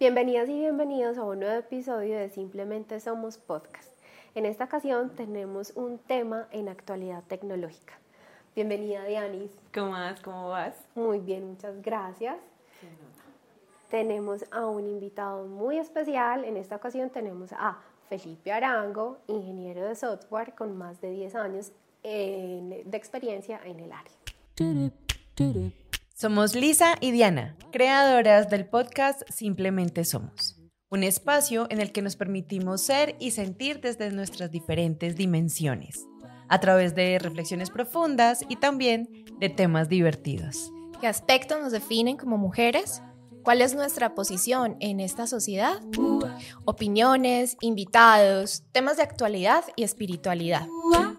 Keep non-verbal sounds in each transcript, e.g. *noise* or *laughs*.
Bienvenidas y bienvenidos a un nuevo episodio de Simplemente Somos Podcast. En esta ocasión tenemos un tema en actualidad tecnológica. Bienvenida Dianis. ¿Cómo vas? ¿Cómo vas? Muy bien, muchas gracias. Tenemos a un invitado muy especial. En esta ocasión tenemos a Felipe Arango, ingeniero de software con más de 10 años de experiencia en el área. Somos Lisa y Diana, creadoras del podcast Simplemente Somos, un espacio en el que nos permitimos ser y sentir desde nuestras diferentes dimensiones, a través de reflexiones profundas y también de temas divertidos. ¿Qué aspectos nos definen como mujeres? ¿Cuál es nuestra posición en esta sociedad? Opiniones, invitados, temas de actualidad y espiritualidad.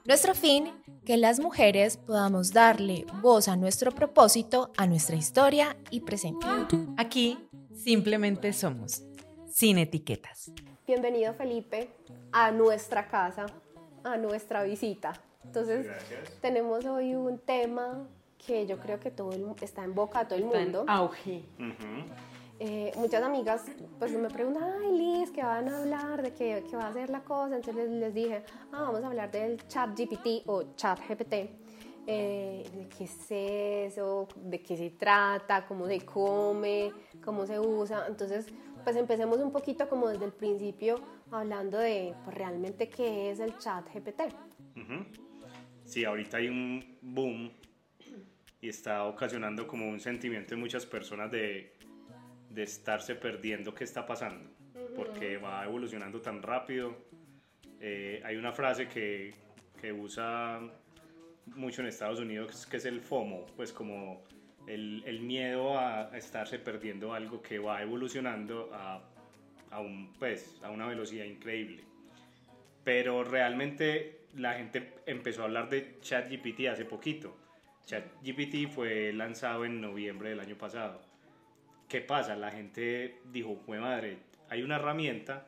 Nuestro fin que las mujeres podamos darle voz a nuestro propósito, a nuestra historia y presente. Aquí simplemente somos, sin etiquetas. Bienvenido Felipe a nuestra casa, a nuestra visita. Entonces, tenemos hoy un tema que yo creo que todo está en boca de todo el mundo. auge. Eh, muchas amigas pues me preguntan, ay Liz, ¿qué van a hablar? ¿De qué, qué va a ser la cosa? Entonces les, dije, ah, vamos a hablar del chat GPT o chat GPT. Eh, de qué es eso, de qué se trata, cómo se come, cómo se usa. Entonces, pues empecemos un poquito como desde el principio hablando de pues, realmente qué es el chat GPT. Sí, ahorita hay un boom y está ocasionando como un sentimiento en muchas personas de de estarse perdiendo qué está pasando, porque va evolucionando tan rápido. Eh, hay una frase que, que, usa mucho en Estados Unidos que es el FOMO, pues como el, el miedo a, estarse perdiendo algo que va evolucionando a, a, un, pues, a una velocidad increíble. Pero realmente la gente empezó a hablar de ChatGPT hace poquito. ChatGPT fue lanzado en noviembre del año pasado ¿Qué pasa? La gente dijo, fue madre, hay una herramienta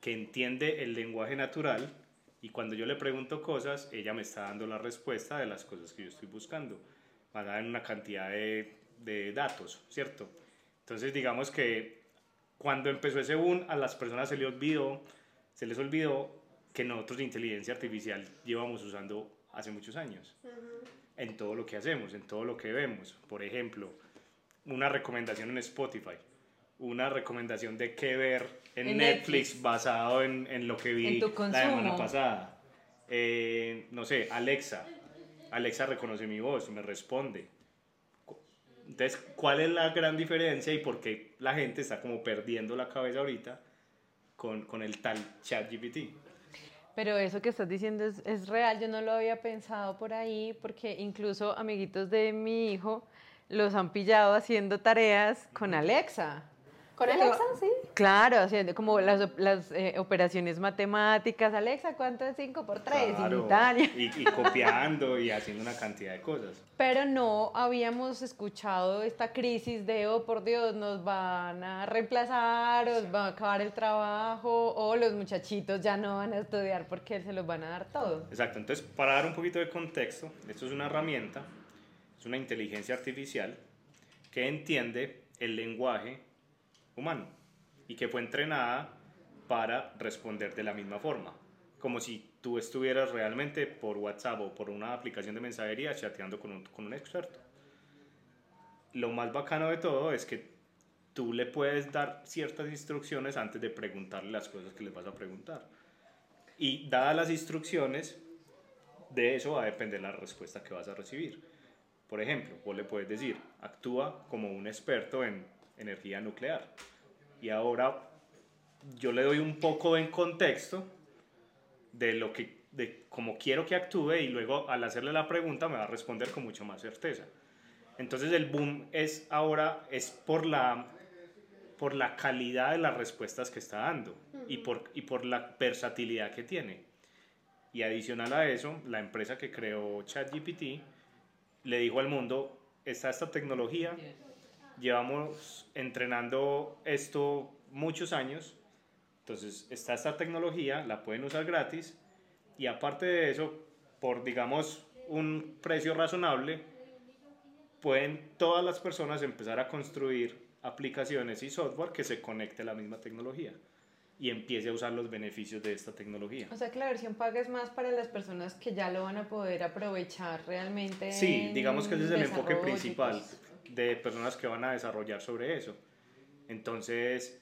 que entiende el lenguaje natural y cuando yo le pregunto cosas, ella me está dando la respuesta de las cosas que yo estoy buscando, basada en una cantidad de, de datos, ¿cierto? Entonces digamos que cuando empezó ese boom, a las personas se les olvidó, se les olvidó que nosotros de inteligencia artificial llevamos usando hace muchos años. En todo lo que hacemos, en todo lo que vemos. Por ejemplo, una recomendación en Spotify, una recomendación de qué ver en, Netflix, basado en, en, lo que vi la semana pasada. Eh, no sé, Alexa. Alexa reconoce mi voz, me responde. Entonces, ¿cuál es la gran diferencia y por qué la gente está como perdiendo la cabeza ahorita con, con el tal chat GPT? Pero eso que estás diciendo es, es, real, yo no lo había pensado por ahí, porque incluso amiguitos de mi hijo los han pillado haciendo tareas con Alexa. ¿Con Alexa, sí? Claro, haciendo como las, las eh, operaciones matemáticas. Alexa, ¿cuánto es 5 por 3? Y, y, copiando y haciendo una cantidad de cosas. Pero no habíamos escuchado esta crisis de, oh, por Dios, nos van a reemplazar, os va a acabar el trabajo, o los muchachitos ya no van a estudiar porque se los van a dar todo. Exacto, entonces, para dar un poquito de contexto, esto es una herramienta una inteligencia artificial que entiende el lenguaje humano y que fue entrenada para responder de la misma forma, como si tú estuvieras realmente por WhatsApp o por una aplicación de mensajería chateando con un, con un experto. Lo más bacano de todo es que tú le puedes dar ciertas instrucciones antes de preguntarle las cosas que le vas a preguntar. Y dadas las instrucciones, de eso va a depender la respuesta que vas a recibir. Por ejemplo, vos le puedes decir, actúa como un experto en energía nuclear. Y ahora yo le doy un poco en contexto de lo que de cómo quiero que actúe y luego al hacerle la pregunta me va a responder con mucha más certeza. Entonces el boom es ahora es por la por la calidad de las respuestas que está dando y por y por la versatilidad que tiene. Y adicional a eso, la empresa que creó ChatGPT le dijo al mundo, está esta tecnología, llevamos entrenando esto muchos años, entonces está esta tecnología, la pueden usar gratis y aparte de eso, por digamos un precio razonable, pueden todas las personas empezar a construir aplicaciones y software que se conecte a la misma tecnología y empiece a usar los beneficios de esta tecnología. O sea que la versión paga es más para las personas que ya lo van a poder aprovechar realmente. Sí, digamos que ese es el enfoque principal de personas que van a desarrollar sobre eso. Entonces,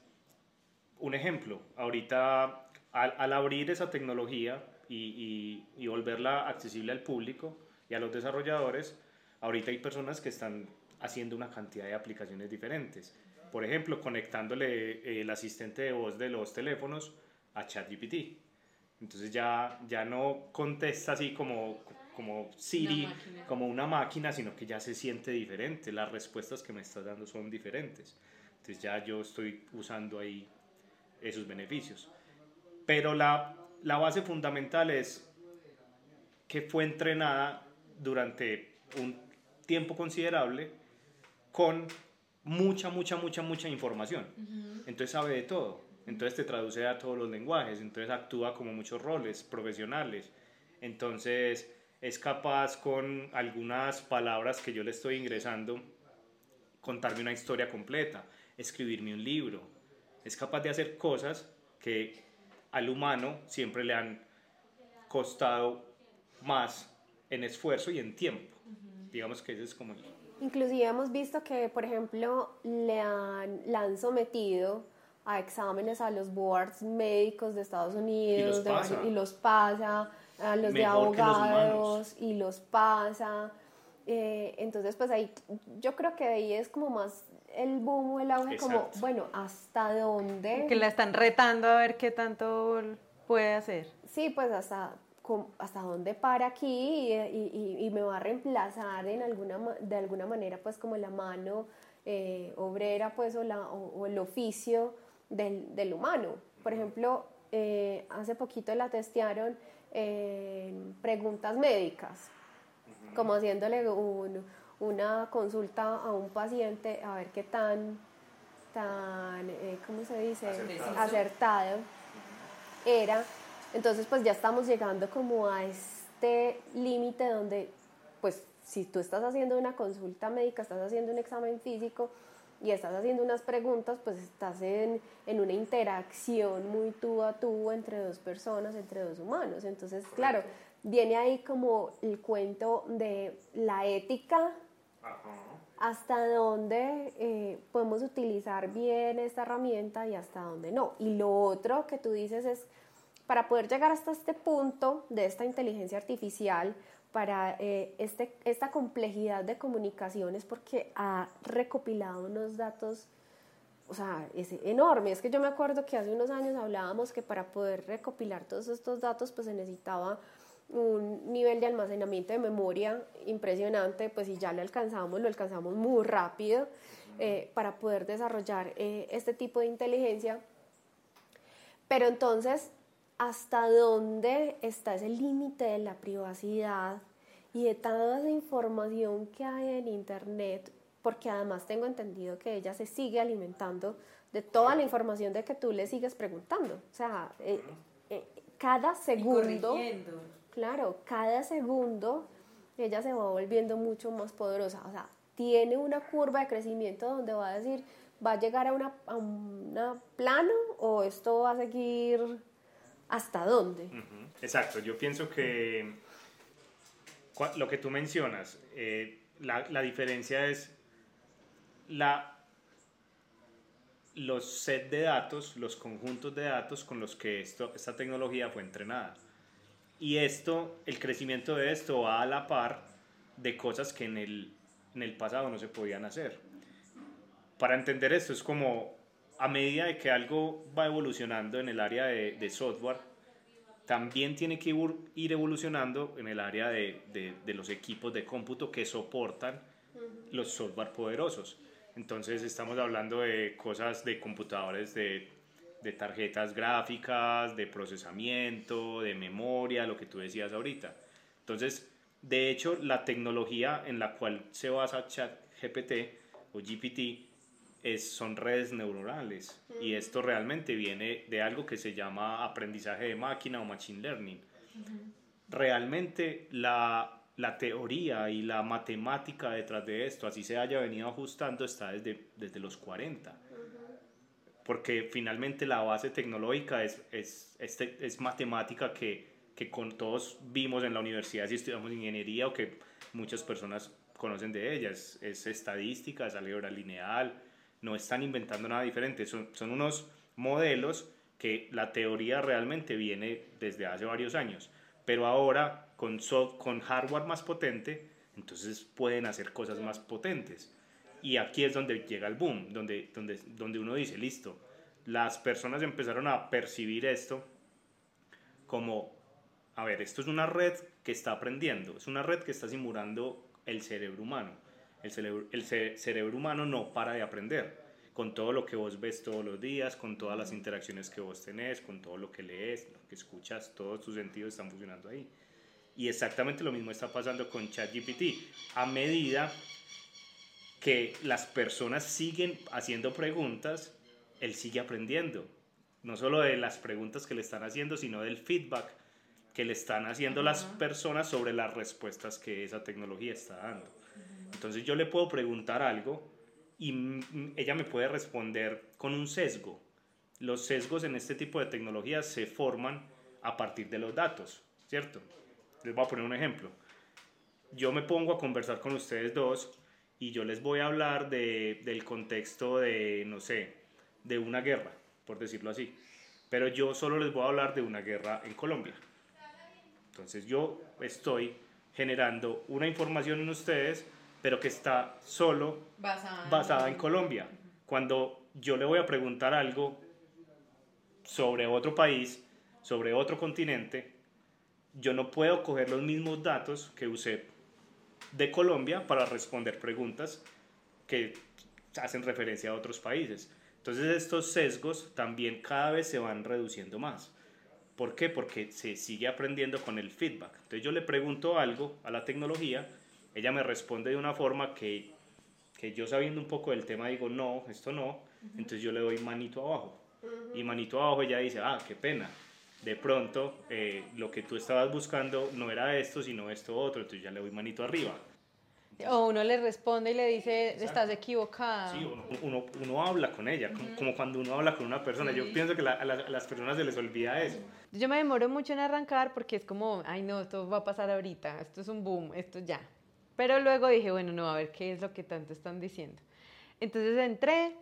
un ejemplo, ahorita al, al abrir esa tecnología y, y, y volverla accesible al público y a los desarrolladores, ahorita hay personas que están haciendo una cantidad de aplicaciones diferentes por ejemplo, conectándole eh, el asistente de voz de los teléfonos a ChatGPT. Entonces ya, ya no contesta así como, como Siri, como una máquina, sino que ya se siente diferente. Las respuestas que me estás dando son diferentes. Entonces ya yo estoy usando ahí esos beneficios. Pero la, la base fundamental es que fue entrenada durante un tiempo considerable con mucha, mucha, mucha, mucha información. Entonces sabe de todo. Entonces te traduce a todos los lenguajes. Entonces actúa como muchos roles profesionales. Entonces es capaz con algunas palabras que yo le estoy ingresando contarme una historia completa, escribirme un libro. Es capaz de hacer cosas que al humano siempre le han costado más en esfuerzo y en tiempo. Digamos que ese es como Inclusive hemos visto que, por ejemplo, le han, la han sometido a exámenes a los boards médicos de Estados Unidos y los pasa, y los pasa a los de abogados y los pasa. Eh, entonces, pues ahí yo creo que ahí es como más el boom o el auge, como, bueno, ¿hasta dónde? Que la están retando a ver qué tanto puede hacer. Sí, pues hasta hasta dónde para aquí y, me va a reemplazar en alguna, de alguna manera pues como la mano eh, obrera pues o, la, o, el oficio del, del, humano. Por ejemplo, eh, hace poquito la testearon en preguntas médicas, como haciéndole una consulta a un paciente a ver qué tan, tan eh, ¿cómo se dice? acertado. Era entonces, pues ya estamos llegando como a este límite donde, pues, si tú estás haciendo una consulta médica, estás haciendo un examen físico y estás haciendo unas preguntas, pues estás en, en una interacción muy tú a tú entre dos personas, entre dos humanos. Entonces, claro, viene ahí como el cuento de la ética, hasta dónde eh, podemos utilizar bien esta herramienta y hasta dónde no. Y lo otro que tú dices es para poder llegar hasta este punto de esta inteligencia artificial, para eh, este, esta complejidad de comunicaciones, porque ha recopilado unos datos, o sea, es enorme. Es que yo me acuerdo que hace unos años hablábamos que para poder recopilar todos estos datos, pues se necesitaba un nivel de almacenamiento de memoria impresionante, pues si ya lo alcanzamos, lo alcanzamos muy rápido eh, para poder desarrollar eh, este tipo de inteligencia. Pero entonces hasta dónde está ese límite de la privacidad y de toda esa información que hay en Internet, porque además tengo entendido que ella se sigue alimentando de toda la información de que tú le sigues preguntando. O sea, eh, eh, cada segundo, claro, cada segundo ella se va volviendo mucho más poderosa. O sea, tiene una curva de crecimiento donde va a decir, va a llegar a una, a una plano o esto va a seguir hasta dónde. Exacto, yo pienso que lo que tú mencionas, eh, la, diferencia es la, los set de datos, los conjuntos de datos con los que esta tecnología fue entrenada. Y esto, el crecimiento de esto va a la par de cosas que en el, en el pasado no se podían hacer. Para entender esto es como a medida de que algo va evolucionando en el área de, de software, también tiene que ir evolucionando en el área de, de, de los equipos de cómputo que soportan los software poderosos. Entonces estamos hablando de cosas de computadores de, de, tarjetas gráficas, de procesamiento, de memoria, lo que tú decías ahorita. Entonces, de hecho, la tecnología en la cual se basa ChatGPT o GPT son redes neuronales y esto realmente viene de algo que se llama aprendizaje de máquina o machine learning. Realmente la, la teoría y la matemática detrás de esto, así se haya venido ajustando, está desde, desde los 40. Porque finalmente la base tecnológica es, es, este, es matemática que, que con todos vimos en la universidad si estudiamos ingeniería o que muchas personas conocen de ella. Es, es estadística, es álgebra lineal, no están inventando nada diferente, son, son unos modelos que la teoría realmente viene desde hace varios años, pero ahora con, con hardware más potente, entonces pueden hacer cosas más potentes. Y aquí es donde llega el boom, donde, donde, donde uno dice, listo, las personas empezaron a percibir esto como, a ver, esto es una red que está aprendiendo, es una red que está simulando el cerebro humano. El cerebro, el cerebro humano no para de aprender con todo lo que vos ves todos los días, con todas las interacciones que vos tenés, con todo lo que lees, lo que escuchas, todos tus sentidos están funcionando ahí. Y exactamente lo mismo está pasando con ChatGPT. A medida que las personas siguen haciendo preguntas, él sigue aprendiendo. No solo de las preguntas que le están haciendo, sino del feedback que le están haciendo las personas sobre las respuestas que esa tecnología está dando. Entonces yo le puedo preguntar algo y ella me puede responder con un sesgo. Los sesgos en este tipo de tecnologías se forman a partir de los datos, ¿cierto? Les voy a poner un ejemplo. Yo me pongo a conversar con ustedes dos y yo les voy a hablar de, del contexto de, no sé, de una guerra, por decirlo así. Pero yo solo les voy a hablar de una guerra en Colombia. Entonces yo estoy generando una información en ustedes pero que está solo basada, en Colombia. Cuando yo le voy a preguntar algo sobre otro país, sobre otro continente, yo no puedo coger los mismos datos que usé de Colombia para responder preguntas que hacen referencia a otros países. Entonces estos sesgos también cada vez se van reduciendo más. ¿Por qué? Porque se sigue aprendiendo con el feedback. Entonces yo le pregunto algo a la tecnología ella me responde de una forma que, que yo sabiendo un poco del tema digo, no, esto no, entonces yo le doy manito abajo. Y manito abajo ella dice, ah, qué pena. De pronto, eh, lo que tú estabas buscando no era esto, sino esto otro, entonces ya le doy manito arriba. O uno le responde y le dice, estás equivocada. Sí, uno, uno, habla con ella, como, cuando uno habla con una persona. Yo pienso que a, las personas se les olvida eso. Yo me demoro mucho en arrancar porque es como, ay no, esto va a pasar ahorita, esto es un boom, esto ya. Pero luego dije, bueno, no, a ver qué es lo que tanto están diciendo. Entonces entré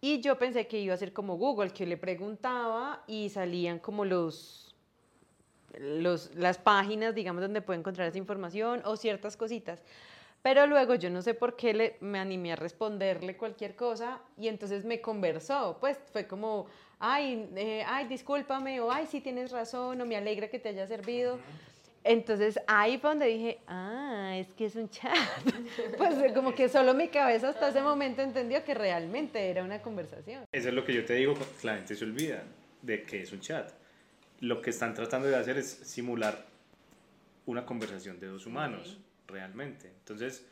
y yo pensé que iba a ser como Google, que le preguntaba y salían como los, las páginas, digamos, donde puede encontrar esa información o ciertas cositas. Pero luego yo no sé por qué le, me animé a responderle cualquier cosa y entonces me conversó. Pues fue como, ay, eh, ay, discúlpame, o ay, sí tienes razón, o me alegra que te haya servido. Entonces ahí fue donde dije, ah, es que es un chat. *laughs* pues como que solo mi cabeza hasta ese momento entendió que realmente era una conversación. Eso es lo que yo te digo, la gente se olvida de que es un chat. Lo que están tratando de hacer es simular una conversación de dos humanos, realmente. Entonces,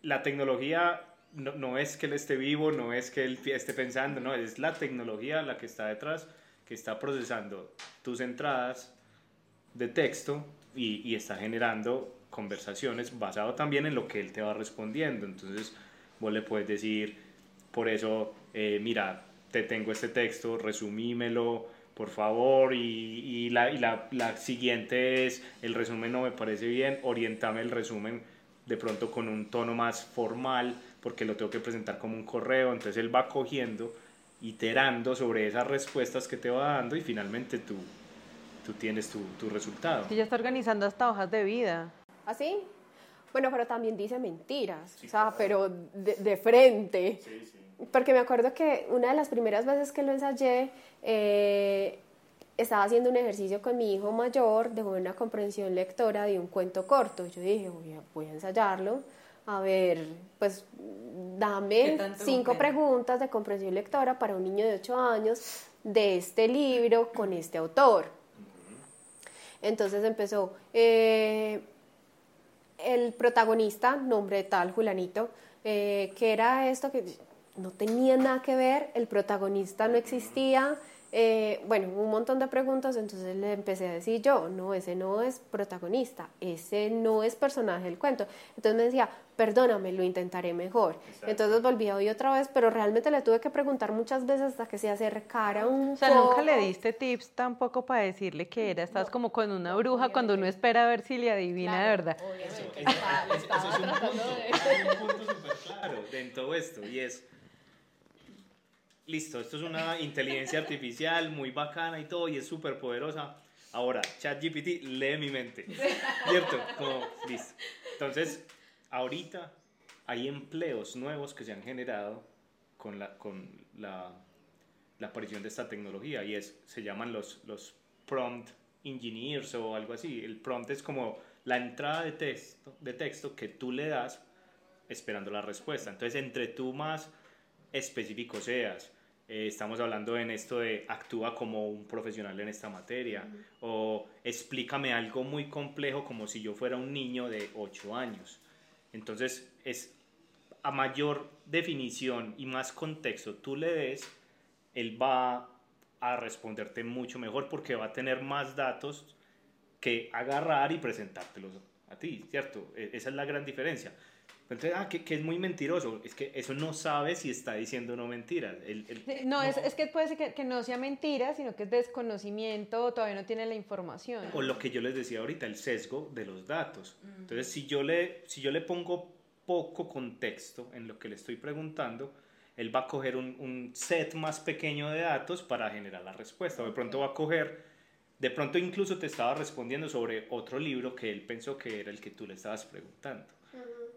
la tecnología no, no, es que él esté vivo, no es que él esté pensando, no, es la tecnología la que está detrás, que está procesando tus entradas de texto y, está generando conversaciones basado también en lo que él te va respondiendo. Entonces vos le puedes decir, por eso, eh, mira, te tengo este texto, resumímelo, por favor, y, y, la, y la, la, siguiente es, el resumen no me parece bien, orientame el resumen de pronto con un tono más formal, porque lo tengo que presentar como un correo, entonces él va cogiendo, iterando sobre esas respuestas que te va dando y finalmente tú tú tienes tu, tu resultado. ya está organizando hasta hojas de vida. ¿Así? ¿Ah, bueno, pero también dice mentiras, o sea, pero de, de frente. Sí, sí. Porque me acuerdo que una de las primeras veces que lo ensayé, eh, estaba haciendo un ejercicio con mi hijo mayor de una comprensión lectora de un cuento corto. Yo dije, voy a, voy a ensayarlo. A ver, pues dame cinco preguntas de comprensión lectora para un niño de 8 años de este libro con este autor. Entonces empezó, eh, el protagonista, nombre tal, Julanito, eh, que era esto que no tenía nada que ver, el protagonista no existía, Eh, bueno, un montón de preguntas, entonces le empecé a decir yo, no, ese no es protagonista, ese no es personaje del cuento. Entonces me decía, perdóname, lo intentaré mejor. Entonces volví a oír otra vez, pero realmente le tuve que preguntar muchas veces hasta que se acercara un O sea, nunca le diste tips tampoco para decirle que era, estás como con una bruja cuando uno espera a ver si le adivina de verdad. Obviamente, eso, es un punto, súper claro de todo esto y es listo, esto es una inteligencia artificial muy bacana y todo, y es súper poderosa. Ahora, ChatGPT lee mi mente, ¿cierto? Como, listo. Entonces, ahorita hay empleos nuevos que se han generado con la, con la, la aparición de esta tecnología y es, se llaman los, los prompt engineers o algo así. El prompt es como la entrada de texto, de texto que tú le das esperando la respuesta. Entonces, entre tú más específico seas, eh, estamos hablando en esto de actúa como un profesional en esta materia o explícame algo muy complejo como si yo fuera un niño de 8 años. Entonces es a mayor definición y más contexto tú le des, él va a responderte mucho mejor porque va a tener más datos que agarrar y presentártelos a ti, ¿cierto? E, esa es la gran diferencia. Entonces, ah, que, que, es muy mentiroso. Es que eso no sabe si está diciendo no mentiras. no, Es, es, que puede ser que, que, no sea mentira, sino que es desconocimiento o todavía no tiene la información. O lo que yo les decía ahorita, el sesgo de los datos. Entonces, si yo, le, si yo le pongo poco contexto en lo que le estoy preguntando, él va a coger un, un set más pequeño de datos para generar la respuesta. O de pronto va a coger, de pronto incluso te estaba respondiendo sobre otro libro que él pensó que era el que tú le estabas preguntando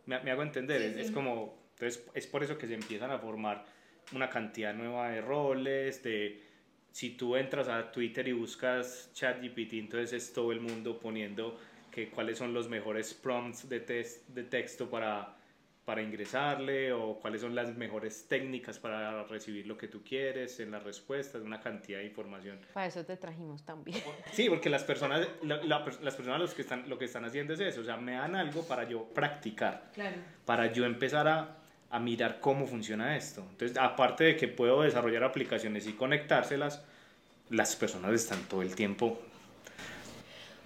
me, hago entender, es, como, entonces es por eso que se empiezan a formar una cantidad nueva de roles, de si tú entras a Twitter y buscas ChatGPT, entonces es todo el mundo poniendo que cuáles son los mejores prompts de, texto para para ingresarle o cuáles son las mejores técnicas para recibir lo que tú quieres en las respuestas, una cantidad de información. Para eso te trajimos también. *laughs* Sí, porque las personas, las personas los que están, lo que están haciendo es eso, o sea, me dan algo para yo practicar, claro. para yo empezar a, a mirar cómo funciona esto. Entonces, aparte de que puedo desarrollar aplicaciones y conectárselas, las personas están todo el tiempo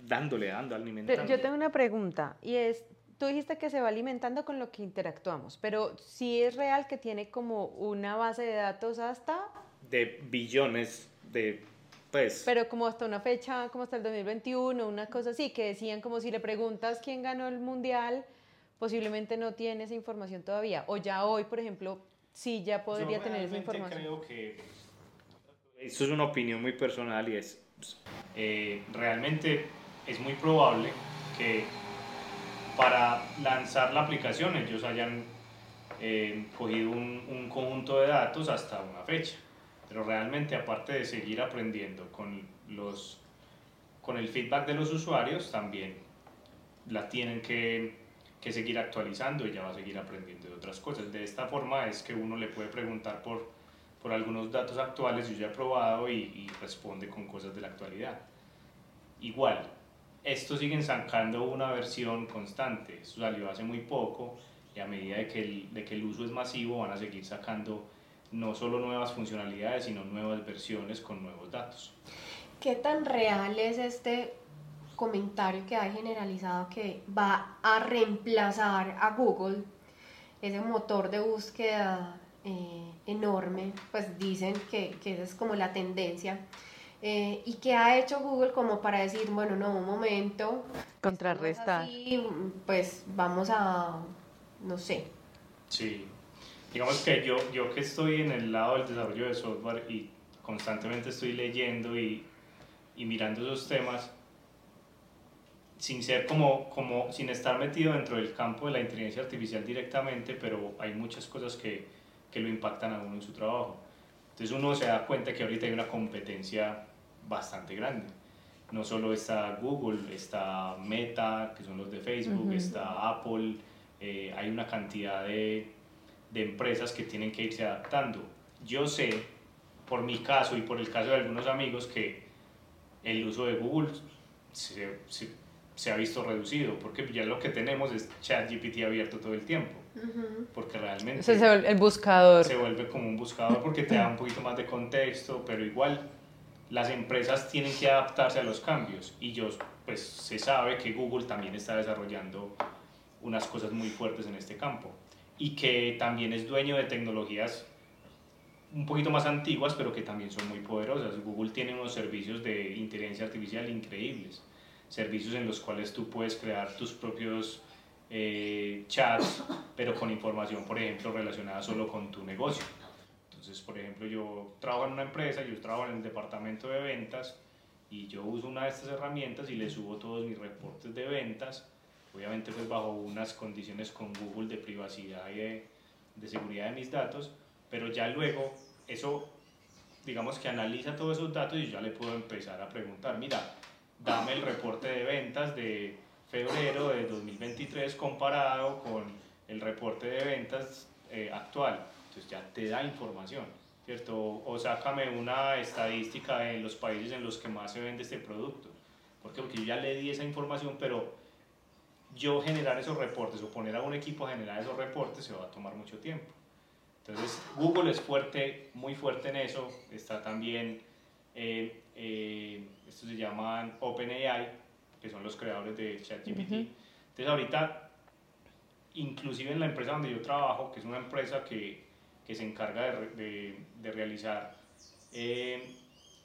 dándole, dando, alimentando. Yo tengo una pregunta y es, tú dijiste que se va alimentando con lo que interactuamos, pero sí es real que tiene como una base de datos hasta... De billones de... Pues... Pero como hasta una fecha, como hasta el 2021, una cosa así, que decían como si le preguntas quién ganó el mundial, posiblemente no tiene esa información todavía. O ya hoy, por ejemplo, sí ya podría tener esa información. creo que eso es una opinión muy personal y es, eh, realmente es muy probable que para lanzar la aplicación ellos hayan eh, cogido un, un, conjunto de datos hasta una fecha. Pero realmente aparte de seguir aprendiendo con, los, con el feedback de los usuarios, también la tienen que, que seguir actualizando y ya va a seguir aprendiendo de otras cosas. De esta forma es que uno le puede preguntar por, por algunos datos actuales, yo ya he probado y responde con cosas de la actualidad. Igual, esto siguen sacando una versión constante. Eso salió hace muy poco y a medida de que, el, de que el uso es masivo van a seguir sacando no solo nuevas funcionalidades, sino nuevas versiones con nuevos datos. ¿Qué tan real es este comentario que hay generalizado que va a reemplazar a Google, ese motor de búsqueda eh, enorme? Pues dicen que, que esa es como la tendencia. Eh, ¿Y qué ha hecho Google como para decir, bueno, no, un momento? Contrarrestar. Así, pues vamos a, no sé. Sí, digamos que yo, yo que estoy en el lado del desarrollo de software y constantemente estoy leyendo y, y mirando esos temas, sin ser como, como, sin estar metido dentro del campo de la inteligencia artificial directamente, pero hay muchas cosas que, que lo impactan a uno en su trabajo. Entonces uno se da cuenta que ahorita hay una competencia bastante grande. No solo está Google, está Meta, que son los de Facebook, está Apple, eh, hay una cantidad de, de empresas que tienen que irse adaptando. Yo sé, por mi caso y por el caso de algunos amigos, que el uso de Google se, se, se, ha visto reducido, porque ya lo que tenemos es ChatGPT abierto todo el tiempo, porque realmente... el buscador. Se vuelve como un buscador porque te da un poquito más de contexto, pero igual las empresas tienen que adaptarse a los cambios y yo, pues se sabe que Google también está desarrollando unas cosas muy fuertes en este campo y que también es dueño de tecnologías un poquito más antiguas, pero que también son muy poderosas. Google tiene unos servicios de inteligencia artificial increíbles, servicios en los cuales tú puedes crear tus propios eh, chats, pero con información, por ejemplo, relacionada solo con tu negocio. Entonces, por ejemplo, yo trabajo en una empresa, yo trabajo en el departamento de ventas y yo uso una de estas herramientas y le subo todos mis reportes de ventas, obviamente pues bajo unas condiciones con Google de privacidad y de, seguridad de mis datos, pero ya luego eso, digamos que analiza todos esos datos y ya le puedo empezar a preguntar, mira, dame el reporte de ventas de febrero de 2023 comparado con el reporte de ventas eh, actual. Entonces ya te da información, ¿cierto? O sácame una estadística en los países en los que más se vende este producto. ¿Por qué? Porque yo ya le di esa información, pero yo generar esos reportes o poner a un equipo a generar esos reportes se va a tomar mucho tiempo. Entonces, Google es fuerte, muy fuerte en eso. Está también, eh, eh, esto se llaman OpenAI, que son los creadores de ChatGPT. Entonces, ahorita, inclusive en la empresa donde yo trabajo, que es una empresa que, que se encarga de, de, de realizar eh,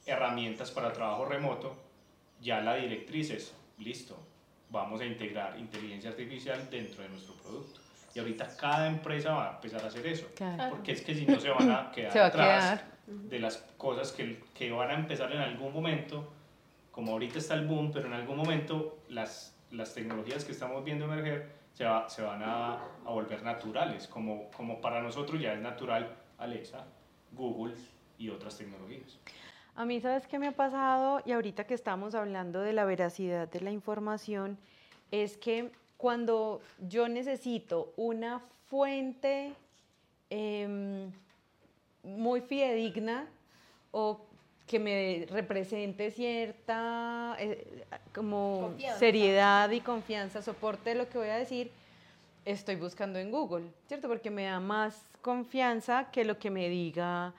herramientas para trabajo remoto, ya la directriz es, listo, vamos a integrar inteligencia artificial dentro de nuestro producto. Y ahorita cada empresa va a empezar a hacer eso. Claro. Porque es que si no se van a *laughs* quedar va a atrás quedar. de las cosas que, que van a empezar en algún momento. Como ahorita está el boom, pero en algún momento las, las tecnologías que estamos viendo emerger se, va- se van a, a volver naturales. Como, como para nosotros ya es natural Alexa, Google y otras tecnologías. A mí, ¿sabes qué me ha pasado? Y ahorita que estamos hablando de la veracidad de la información, es que cuando yo necesito una fuente em, muy fidedigna o que me represente cierta eh, como Confianza. seriedad y confianza, soporte de lo que voy a decir, estoy buscando en Google, ¿cierto? Porque me da más confianza que lo que me diga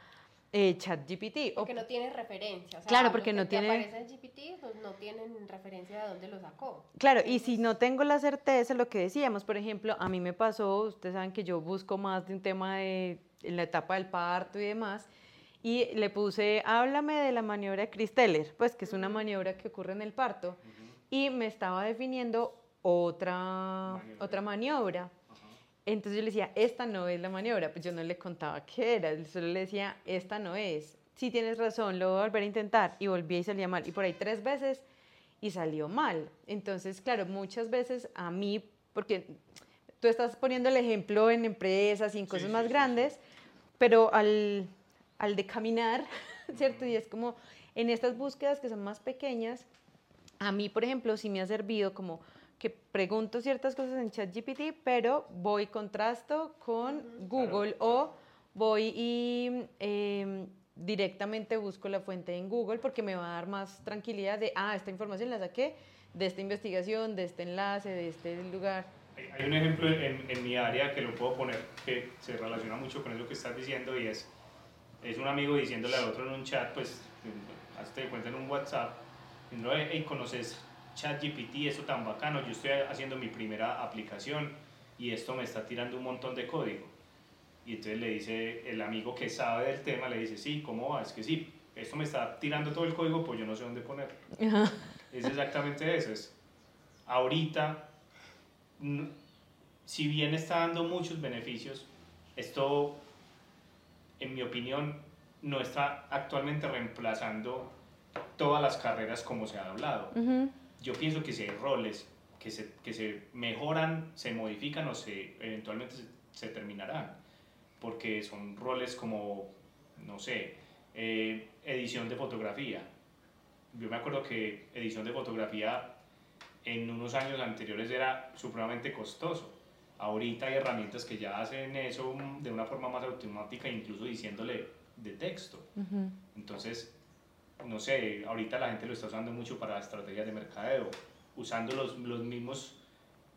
eh, ChatGPT. o Porque no tiene referencia. o sea, Claro, porque que no tiene- aparece en GPT, pues no tienen referencia de dónde lo sacó. Claro, y si no tengo la certeza, lo que decíamos, por ejemplo, a mí me pasó, ustedes saben que yo busco más de un tema de en la etapa del parto y demás, y le puse, háblame de la maniobra de Chris Teller, pues que es una maniobra que ocurre en el parto, y me estaba definiendo otra Maniobra. otra maniobra. Entonces yo le decía, esta no es la maniobra, pues yo no le contaba qué era, solo le decía, esta no es. Sí tienes razón, lo voy a volver a intentar y volvía y salía mal. Y por ahí tres veces y salió mal. Entonces, claro, muchas veces a mí, porque tú estás poniendo el ejemplo en empresas y en cosas sí, más sí. grandes, pero al, al de caminar, *laughs* ¿cierto? Y es como en estas búsquedas que son más pequeñas, a mí, por ejemplo, sí me ha servido como que pregunto ciertas cosas en ChatGPT, pero voy contrasto con Google o voy y em, directamente busco la fuente en Google porque me va a dar más tranquilidad de, ah, esta información la saqué de esta investigación, de este enlace, de este lugar. Hay- Hay un ejemplo en, en mi área que lo puedo poner que se relaciona mucho con eso que estás diciendo y es, es un amigo diciéndole al otro en un chat, pues, hazte de cuenta en un WhatsApp, diciendo, hey, ¿conoces ChatGPT? Eso tan bacano, yo estoy haciendo mi primera aplicación y esto me está tirando un montón de código. Y entonces le dice el amigo que sabe del tema, le dice, sí, ¿cómo va? Es que sí, esto me está tirando todo el código, pues yo no sé dónde ponerlo. Es exactamente eso. Es, ahorita, si bien está dando muchos beneficios, esto, en mi opinión, no está actualmente reemplazando todas las carreras como se ha hablado. Yo pienso que si hay roles que se, que se mejoran, se modifican o se, eventualmente se, se terminarán, porque son roles como, no sé, eh, edición de fotografía. Yo me acuerdo que edición de fotografía en unos años anteriores era supremamente costoso. Ahorita hay herramientas que ya hacen eso de una forma más automática, incluso diciéndole de texto. Entonces, no sé, ahorita la gente lo está usando mucho para estrategias de mercadeo, usando los, los mismos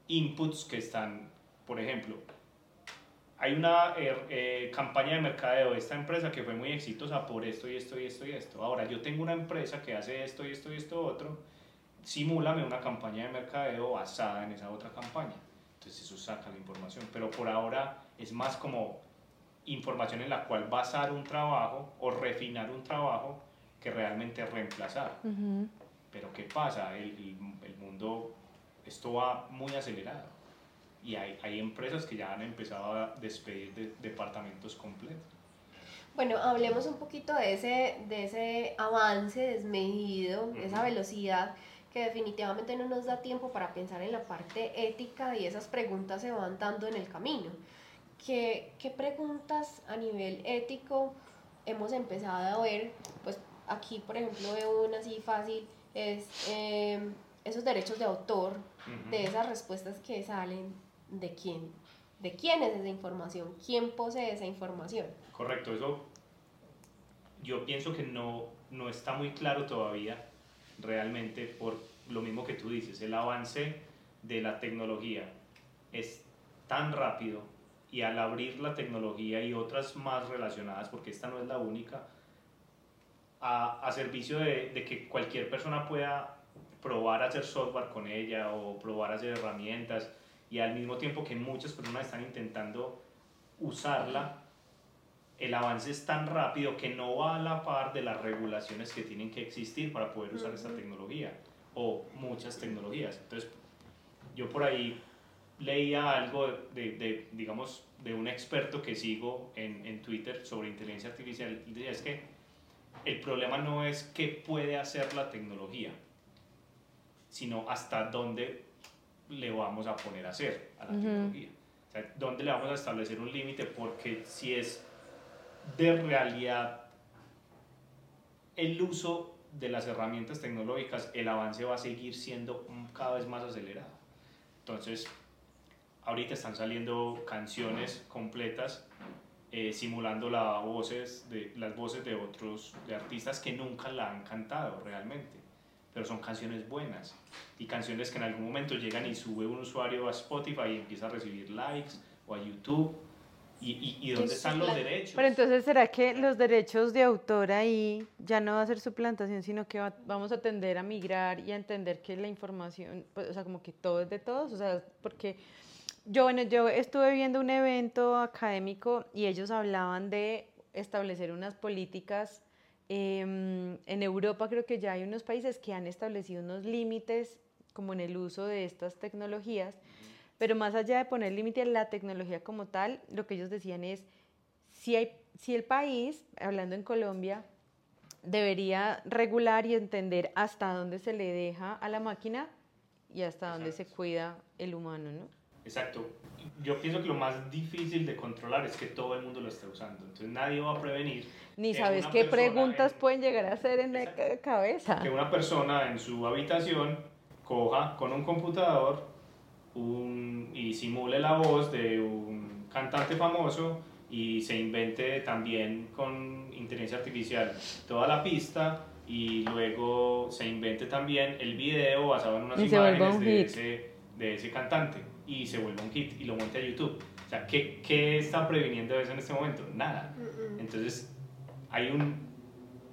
inputs que están, por ejemplo, hay una eh, eh, campaña de mercadeo de esta empresa que fue muy exitosa por esto y esto y esto y esto. Ahora, yo tengo una empresa que hace esto y esto y esto otro, simúlame una campaña de mercadeo basada en esa otra campaña. Entonces eso saca la información, pero por ahora es más como información en la cual basar un trabajo o refinar un trabajo que realmente reemplazar. Pero ¿qué pasa? El, el mundo, esto va muy acelerado y hay, hay empresas que ya han empezado a despedir de, departamentos completos. Bueno, hablemos un poquito de ese, de ese avance desmedido, esa velocidad que definitivamente no nos da tiempo para pensar en la parte ética y esas preguntas se van dando en el camino. ¿Qué, qué preguntas a nivel ético hemos empezado a ver? Pues aquí, por ejemplo, veo una así fácil, es eh, esos derechos de autor, de esas respuestas que salen de quién, de quién es esa información, quién posee esa información. Correcto, eso yo pienso que no, no está muy claro todavía realmente por lo mismo que tú dices, el avance de la tecnología es tan rápido y al abrir la tecnología y otras más relacionadas, porque esta no es la única, a, a servicio de, de, que cualquier persona pueda probar a hacer software con ella o probar a hacer herramientas y al mismo tiempo que muchas personas están intentando usarla, el avance es tan rápido que no va a la par de las regulaciones que tienen que existir para poder usar esta tecnología o muchas tecnologías. Entonces, yo por ahí leía algo de, de digamos, de un experto que sigo en, en, Twitter sobre inteligencia artificial y es que el problema no es qué puede hacer la tecnología, sino hasta dónde le vamos a poner a hacer a la tecnología. O sea, ¿dónde le vamos a establecer un límite? Porque si es de realidad el uso de las herramientas tecnológicas, el avance va a seguir siendo cada vez más acelerado. Entonces, ahorita están saliendo canciones completas eh, simulando la voces de, las voces de otros de artistas que nunca la han cantado realmente pero son canciones buenas y canciones que en algún momento llegan y sube un usuario a Spotify y empieza a recibir likes o a YouTube. ¿Y, y, dónde están los derechos? Pero entonces, ¿será que los derechos de autor ahí ya no va a ser suplantación, sino que vamos a tender a migrar y a entender que la información, pues, o sea, como que todo es de todos? O sea, porque yo, bueno, yo estuve viendo un evento académico y ellos hablaban de establecer unas políticas Em, en Europa creo que ya hay unos países que han establecido unos límites como en el uso de estas tecnologías, pero más allá de poner límite a la tecnología como tal, lo que ellos decían es, si, hay, si el país, hablando en Colombia, debería regular y entender hasta dónde se le deja a la máquina y hasta dónde se cuida el humano, ¿no? Exacto. Yo pienso que lo más difícil de controlar es que todo el mundo lo esté usando. Entonces nadie va a prevenir. Ni sabes qué preguntas pueden llegar a hacer en la cabeza. Que una persona en su habitación coja con un computador un, y simule la voz de un cantante famoso y se invente también con inteligencia artificial toda la pista y luego se invente también el video basado en unas imágenes de ese, de ese cantante y se vuelve un hit y lo monte a YouTube. O sea, ¿qué, qué está previniendo eso en este momento? Nada. Entonces, hay, un,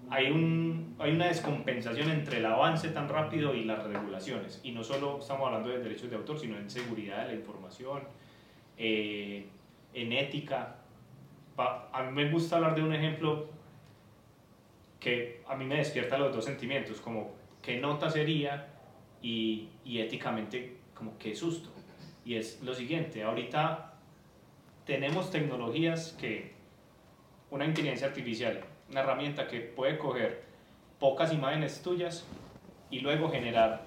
hay, un, hay una descompensación entre el avance tan rápido y las regulaciones. Y no solo estamos hablando de derechos de autor, sino en seguridad de la información, eh, en ética. A mí me gusta hablar de un ejemplo que a mí me despierta los dos sentimientos, como qué nota sería y, y éticamente como qué susto y es lo siguiente, ahorita tenemos tecnologías que, una inteligencia artificial, una herramienta que puede coger pocas imágenes tuyas y luego generar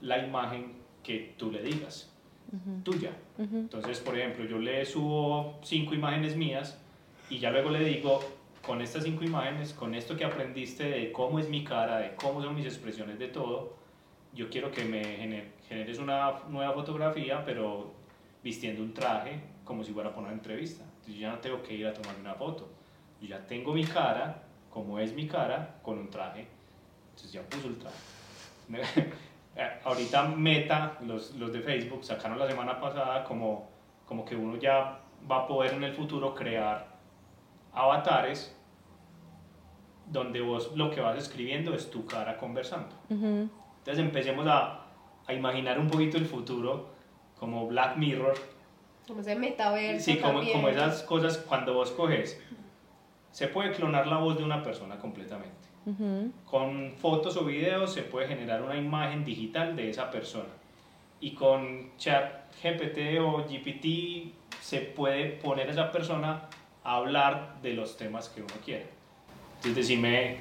la imagen que tú le digas, tuya. Entonces, por ejemplo, yo le subo cinco imágenes mías y ya luego le digo, con estas cinco imágenes, con esto que aprendiste de cómo es mi cara, de cómo son mis expresiones, de todo, yo quiero que me generes una nueva fotografía, pero vistiendo un traje como si fuera para una entrevista. Entonces yo ya no tengo que ir a tomar una foto. Yo ya tengo mi cara, como es mi cara, con un traje. Entonces ya puso el traje. *laughs* Ahorita Meta, los, los de Facebook, sacaron la semana pasada como, como que uno ya va a poder en el futuro crear avatares donde vos lo que vas escribiendo es tu cara conversando. Entonces empecemos a, a, imaginar un poquito el futuro como Black Mirror. Como ese metaverso. Sí, como, como esas cosas cuando vos coges. Se puede clonar la voz de una persona completamente. Con fotos o videos se puede generar una imagen digital de esa persona. Y con chat GPT o GPT se puede poner a esa persona a hablar de los temas que uno quiere. Entonces, decime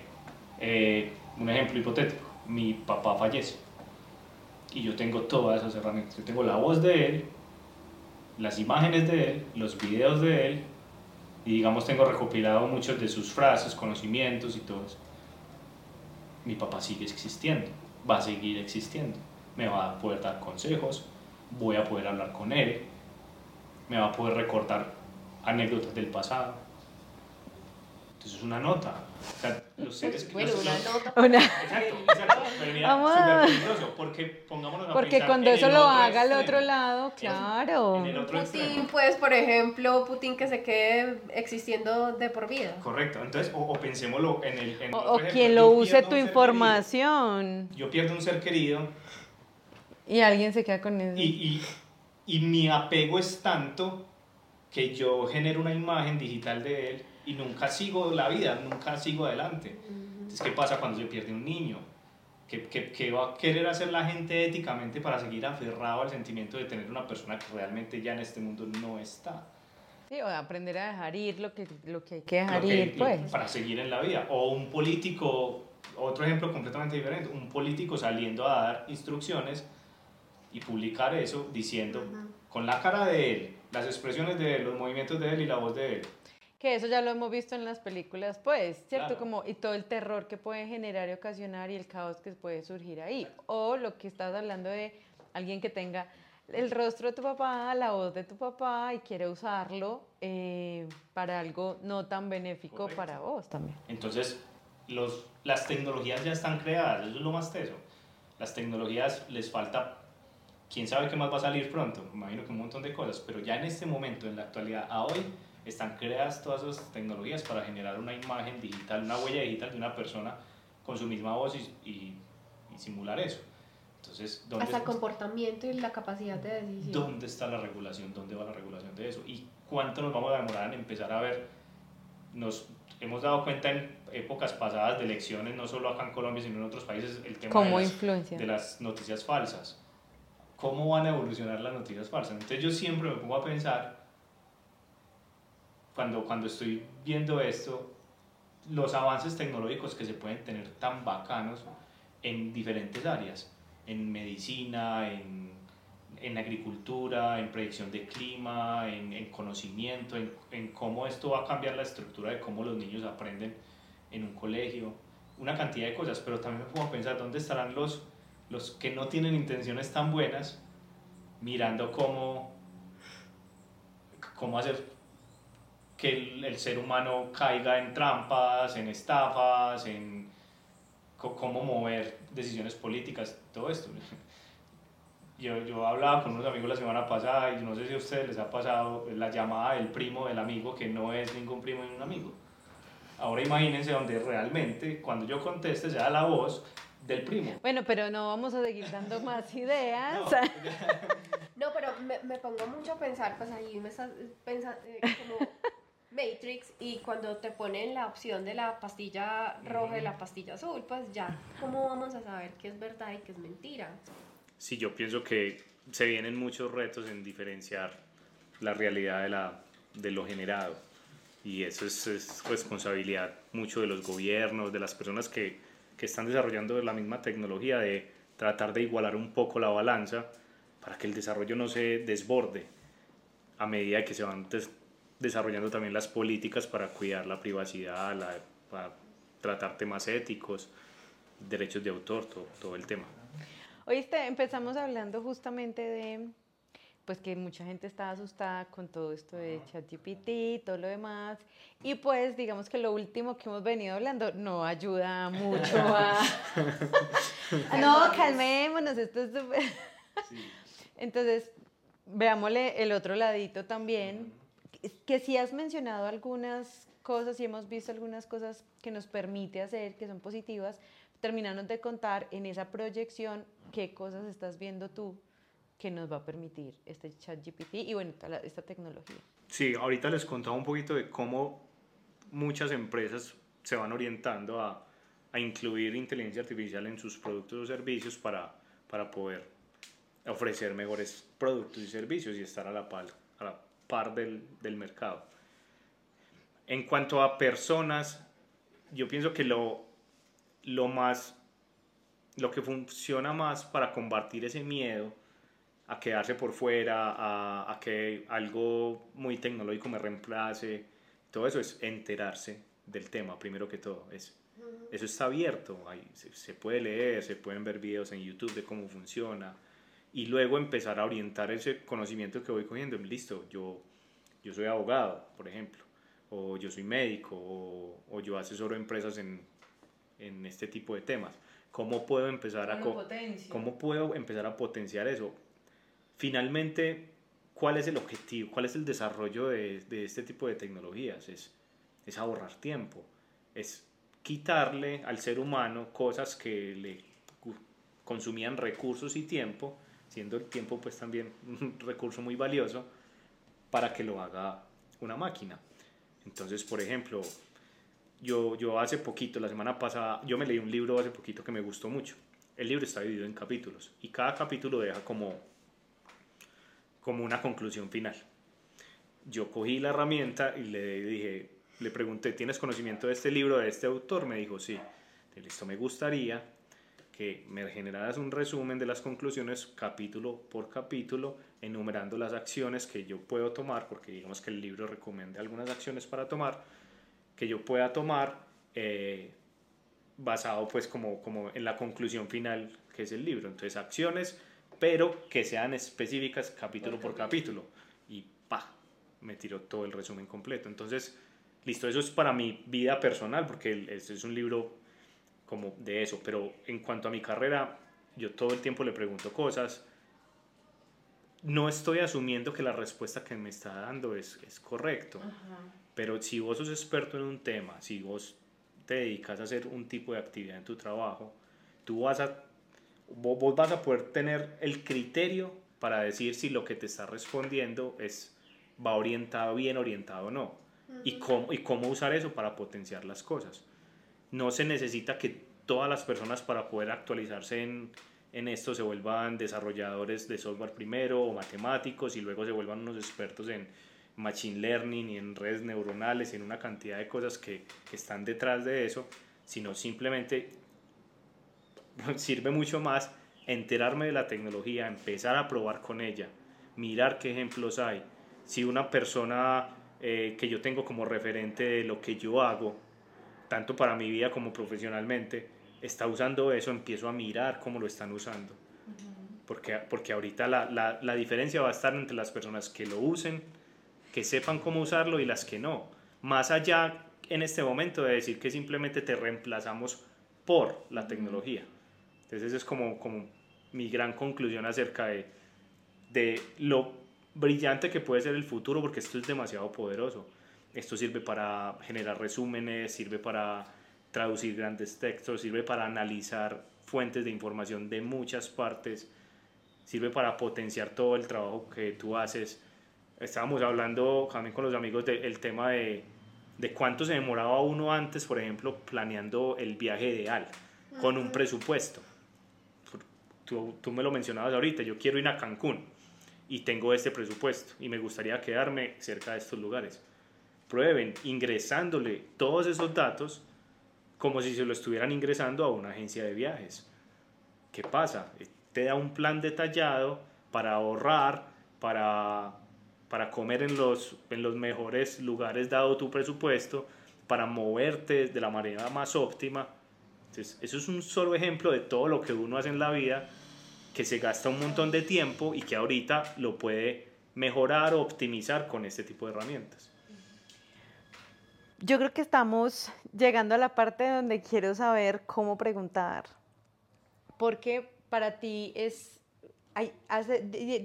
eh, un ejemplo hipotético. Mi papá fallece y yo tengo todas esas herramientas. Yo tengo la voz de él, las imágenes de él, los videos de él y digamos tengo recopilado muchos de sus frases, conocimientos y todo eso. Mi papá sigue existiendo, va a seguir existiendo. Me va a poder dar consejos, voy a poder hablar con él, me va a poder recordar anécdotas del pasado. Entonces es una nota. O sea, los seres bueno, los, una nota. Una- Exacto, exacto. Pero mira, Vamos súper a- peligroso, porque pongámonos a Porque pensar cuando eso lo haga al otro lado, claro. En el otro Putin, extremo. pues, por ejemplo, Putin que se quede existiendo de por vida. Correcto, entonces, o, o pensémoslo en el... en O, o quien lo use tu información querido, yo pierdo un ser querido y alguien se queda con eso. y, y, y mi apego es tanto que yo genero una imagen digital de él y nunca sigo la vida, nunca sigo adelante. Entonces, ¿qué pasa cuando se pierde un niño? ¿Qué, qué, qué va a querer hacer la gente éticamente para seguir aferrado al sentimiento de tener una persona que realmente ya en este mundo no está? Sí, o aprender a dejar ir lo que, lo que hay que dejar que- ir, pues. para seguir en la vida. O un político, otro ejemplo completamente diferente, un político saliendo a dar instrucciones y publicar eso diciendo con la cara de él, las expresiones de él, los movimientos de él y la voz de él. Que eso ya lo hemos visto en las películas, pues, ¿cierto? Claro. Como, y todo el terror que puede generar y ocasionar y el caos que puede surgir ahí. O lo que estás hablando de alguien que tenga el rostro de tu papá, la voz de tu papá y quiere usarlo eh, para algo no tan benéfico Correcto. para vos también. Entonces, los, las tecnologías ya están creadas, eso es lo más teso. Las tecnologías les falta, quién sabe qué más va a salir pronto, me imagino que un montón de cosas, pero ya en este momento, en la actualidad, a hoy, están creadas todas esas tecnologías para generar una imagen digital, una huella digital de una persona con su misma voz y, y- y simular eso. Entonces, ¿dónde, Hasta el comportamiento y la capacidad de decisión. ¿dónde está la regulación? ¿Dónde va la regulación de eso? ¿Y cuánto nos vamos a demorar en empezar a ver? Nos hemos dado cuenta en épocas pasadas de elecciones, no solo acá en Colombia, sino en otros países, el tema de las, de las noticias falsas. ¿Cómo van a evolucionar las noticias falsas? Entonces yo siempre me pongo a pensar, cuando, cuando estoy viendo esto, los avances tecnológicos que se pueden tener tan bacanos en diferentes áreas, en medicina, en, en agricultura, en predicción de clima, en, en conocimiento, en, en cómo esto va a cambiar la estructura de cómo los niños aprenden en un colegio, una cantidad de cosas, pero también me a pensar dónde estarán los, los que no tienen intenciones tan buenas mirando cómo, cómo hacer que el, el ser humano caiga en trampas, en estafas, en co- cómo mover decisiones políticas, todo esto. *laughs* Yo, yo hablaba con unos amigos la semana pasada y no sé si a ustedes les ha pasado la llamada del primo del amigo que no es ningún primo ni un amigo. Ahora imagínense donde realmente cuando yo conteste sea la voz del primo. Bueno, pero no vamos a seguir dando *laughs* más ideas. *laughs* No, pero me, me pongo mucho a pensar, pues ahí me estás pensando como Matrix y cuando te ponen la opción de la pastilla roja y la pastilla azul, pues ya, ¿cómo vamos a saber qué es verdad y qué es mentira? Sí, yo pienso que se vienen muchos retos en diferenciar la realidad de, la, de lo generado. Y eso es, es responsabilidad mucho de los gobiernos, de las personas que, que están desarrollando la misma tecnología, de tratar de igualar un poco la balanza para que el desarrollo no se desborde a medida que se van des- desarrollando también las políticas para cuidar la privacidad, la- para tratar temas éticos, derechos de autor, todo, todo el tema. Oíste, empezamos hablando justamente de, pues que mucha gente está asustada con todo esto de ChatGPT y todo lo demás. Y pues digamos que lo último que hemos venido hablando no ayuda mucho a... *laughs* no, calmémonos, esto es súper... *laughs* Entonces, veámosle el otro ladito también. Que sí has mencionado algunas cosas y hemos visto algunas cosas que nos permite hacer, que son positivas, terminando de contar en esa proyección qué cosas estás viendo tú que nos va a permitir este chat GPT y bueno, esta tecnología. Sí, ahorita les contaba un poquito de cómo muchas empresas se van orientando a, a incluir inteligencia artificial en sus productos o servicios para, para poder ofrecer mejores productos y servicios y estar a la par, a la par del, del mercado. En cuanto a personas, yo pienso que lo, lo más, lo que funciona más para combatir ese miedo a quedarse por fuera, a, a, que algo muy tecnológico me reemplace, todo eso es enterarse del tema, primero que todo. Es, eso está abierto, ahí se, se, puede leer, se pueden ver videos en YouTube de cómo funciona y luego empezar a orientar ese conocimiento que voy cogiendo. Listo, yo, yo soy abogado, por ejemplo, o yo soy médico, o, o yo asesoro empresas en, en este tipo de temas. ¿Cómo puedo empezar a cómo puedo empezar a potenciar eso? Finalmente, ¿cuál es el objetivo? ¿Cuál es el desarrollo de, de este tipo de tecnologías? Es, es ahorrar tiempo, es quitarle al ser humano cosas que le consumían recursos y tiempo, siendo el tiempo pues también un *laughs* recurso muy valioso, para que lo haga una máquina. Entonces, por ejemplo, yo, yo hace poquito, la semana pasada, yo me leí un libro hace poquito que me gustó mucho. El libro está dividido en capítulos y cada capítulo deja como, como una conclusión final. Yo cogí la herramienta y le dije, le pregunté, ¿tienes conocimiento de este libro, de este autor? Me dijo, sí. Listo, me gustaría que me generaras un resumen de las conclusiones capítulo por capítulo, enumerando las acciones que yo puedo tomar, porque digamos que el libro recomienda algunas acciones para tomar, que yo pueda tomar eh, basado pues como, como en la conclusión final que es el libro. Entonces acciones, pero que sean específicas capítulo por, capítulo. Y pa, me tiró todo el resumen completo. Entonces, listo, eso es para mi vida personal, porque este es un libro como de eso, pero en cuanto a mi carrera, yo todo el tiempo le pregunto cosas. No estoy asumiendo que la respuesta que me está dando es, es correcto, pero si vos sos experto en un tema, si vos te dedicas a hacer un tipo de actividad en tu trabajo, tú vas a, vos vas a poder tener el criterio para decir si lo que te está respondiendo es, va orientado, bien orientado o no y, cómo, y cómo usar eso para potenciar las cosas. No se necesita que todas las personas para poder actualizarse en, en esto se vuelvan desarrolladores de software primero o matemáticos y luego se vuelvan unos expertos en machine learning y en redes neuronales y en una cantidad de cosas que, están detrás de eso, sino simplemente *laughs* sirve mucho más enterarme de la tecnología, empezar a probar con ella, mirar qué ejemplos hay. Si una persona eh, que yo tengo como referente de lo que yo hago, tanto para mi vida como profesionalmente, está usando eso, empiezo a mirar cómo lo están usando. porque, porque ahorita la, la, la, diferencia va a estar entre las personas que lo usen, que sepan cómo usarlo y las que no. Más allá en este momento de decir que simplemente te reemplazamos por la tecnología. Entonces esa es como, como mi gran conclusión acerca de, de lo brillante que puede ser el futuro porque esto es demasiado poderoso. Esto sirve para generar resúmenes, sirve para traducir grandes textos, sirve para analizar fuentes de información de muchas partes, sirve para potenciar todo el trabajo que tú haces. Estábamos hablando también con los amigos del tema de, de cuánto se demoraba uno antes, por ejemplo, planeando el viaje ideal con un presupuesto. Tú, tú me lo mencionabas ahorita, yo quiero ir a Cancún y tengo este presupuesto y me gustaría quedarme cerca de estos lugares. Prueben ingresándole todos esos datos como si se lo estuvieran ingresando a una agencia de viajes. ¿Qué pasa? Te da un plan detallado para ahorrar, para, para comer en los, en los mejores lugares dado tu presupuesto, para moverte de la manera más óptima. Entonces, eso es un solo ejemplo de todo lo que uno hace en la vida que se gasta un montón de tiempo y que ahorita lo puede mejorar o optimizar con este tipo de herramientas. Yo creo que estamos llegando a la parte donde quiero saber cómo preguntar, porque para ti es, hay, has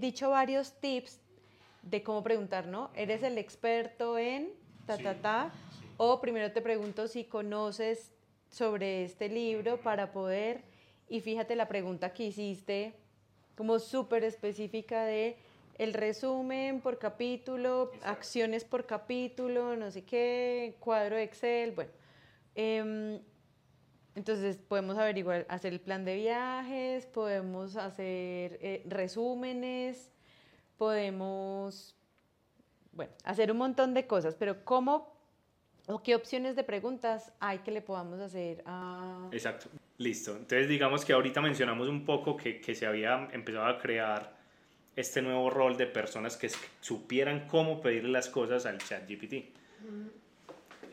dicho varios tips de cómo preguntar, ¿no? ¿Eres el experto en ta, Sí, ta, ta? sí. O primero te pregunto si conoces sobre este libro para poder, y fíjate la pregunta que hiciste, como súper específica de el resumen por capítulo, acciones por capítulo, no sé qué, cuadro de Excel, bueno. Em, entonces podemos averiguar, hacer el plan de viajes, podemos hacer eh, resúmenes, podemos, bueno, hacer un montón de cosas, pero ¿cómo o qué opciones de preguntas hay que le podamos hacer a... Exacto, listo. Entonces digamos que ahorita mencionamos un poco que, que se había empezado a crear este nuevo rol de personas que supieran cómo pedirle las cosas al chat GPT.